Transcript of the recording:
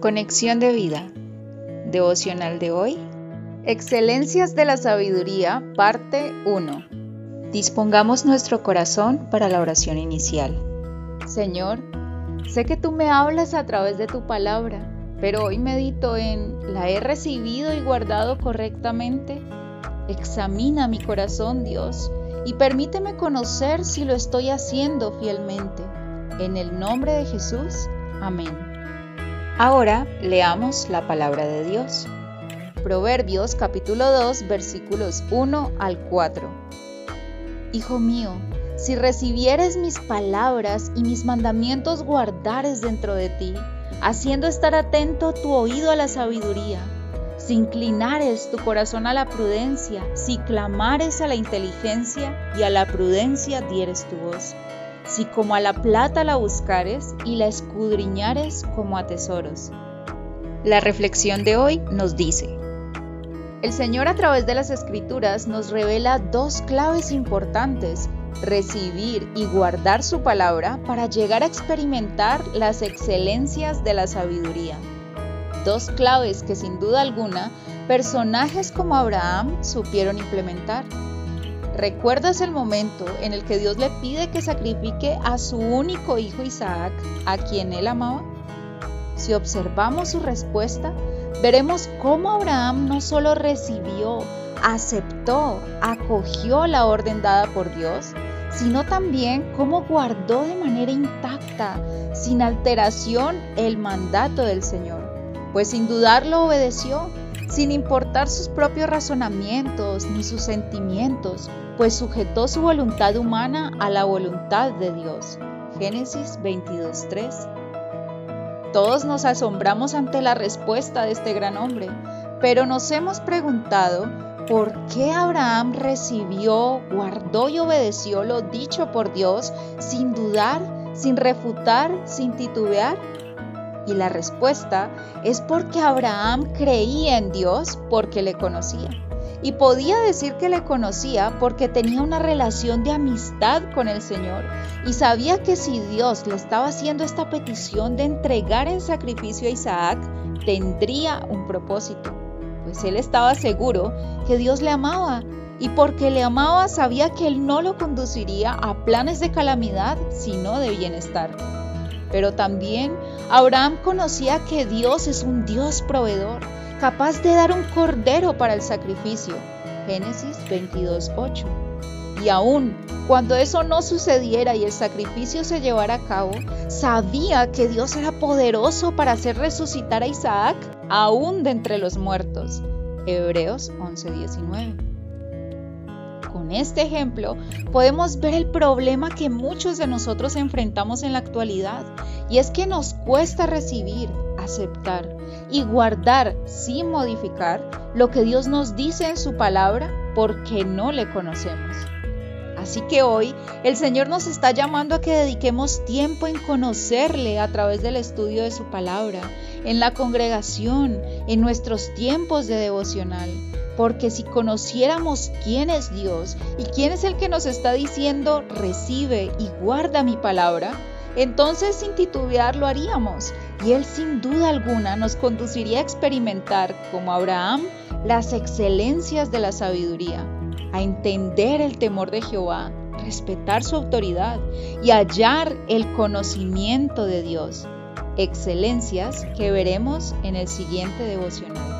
Conexión de vida. Devocional de hoy. Excelencias de la Sabiduría, parte 1. Dispongamos nuestro corazón para la oración inicial. Señor, sé que tú me hablas a través de tu palabra, pero hoy medito en, ¿la he recibido y guardado correctamente? Examina mi corazón, Dios, y permíteme conocer si lo estoy haciendo fielmente. En el nombre de Jesús. Amén. Ahora leamos la palabra de Dios. Proverbios capítulo 2 versículos 1 al 4. Hijo mío, si recibieres mis palabras y mis mandamientos guardares dentro de ti, haciendo estar atento tu oído a la sabiduría, si inclinares tu corazón a la prudencia, si clamares a la inteligencia y a la prudencia dieres tu voz si como a la plata la buscares y la escudriñares como a tesoros. La reflexión de hoy nos dice, el Señor a través de las escrituras nos revela dos claves importantes, recibir y guardar su palabra para llegar a experimentar las excelencias de la sabiduría. Dos claves que sin duda alguna personajes como Abraham supieron implementar. ¿Recuerdas el momento en el que Dios le pide que sacrifique a su único hijo Isaac, a quien él amaba? Si observamos su respuesta, veremos cómo Abraham no solo recibió, aceptó, acogió la orden dada por Dios, sino también cómo guardó de manera intacta, sin alteración, el mandato del Señor, pues sin dudarlo obedeció sin importar sus propios razonamientos ni sus sentimientos, pues sujetó su voluntad humana a la voluntad de Dios. Génesis 22.3. Todos nos asombramos ante la respuesta de este gran hombre, pero nos hemos preguntado por qué Abraham recibió, guardó y obedeció lo dicho por Dios sin dudar, sin refutar, sin titubear. Y la respuesta es porque Abraham creía en Dios porque le conocía. Y podía decir que le conocía porque tenía una relación de amistad con el Señor y sabía que si Dios le estaba haciendo esta petición de entregar en sacrificio a Isaac, tendría un propósito. Pues él estaba seguro que Dios le amaba y porque le amaba sabía que él no lo conduciría a planes de calamidad, sino de bienestar. Pero también Abraham conocía que Dios es un Dios proveedor, capaz de dar un cordero para el sacrificio. Génesis 22.8. Y aún cuando eso no sucediera y el sacrificio se llevara a cabo, sabía que Dios era poderoso para hacer resucitar a Isaac aún de entre los muertos. Hebreos 11:19. Con este ejemplo podemos ver el problema que muchos de nosotros enfrentamos en la actualidad y es que nos cuesta recibir, aceptar y guardar sin modificar lo que Dios nos dice en su palabra porque no le conocemos. Así que hoy el Señor nos está llamando a que dediquemos tiempo en conocerle a través del estudio de su palabra, en la congregación, en nuestros tiempos de devocional porque si conociéramos quién es Dios y quién es el que nos está diciendo, recibe y guarda mi palabra, entonces sin titubear lo haríamos y Él sin duda alguna nos conduciría a experimentar, como Abraham, las excelencias de la sabiduría, a entender el temor de Jehová, respetar su autoridad y hallar el conocimiento de Dios. Excelencias que veremos en el siguiente devocional.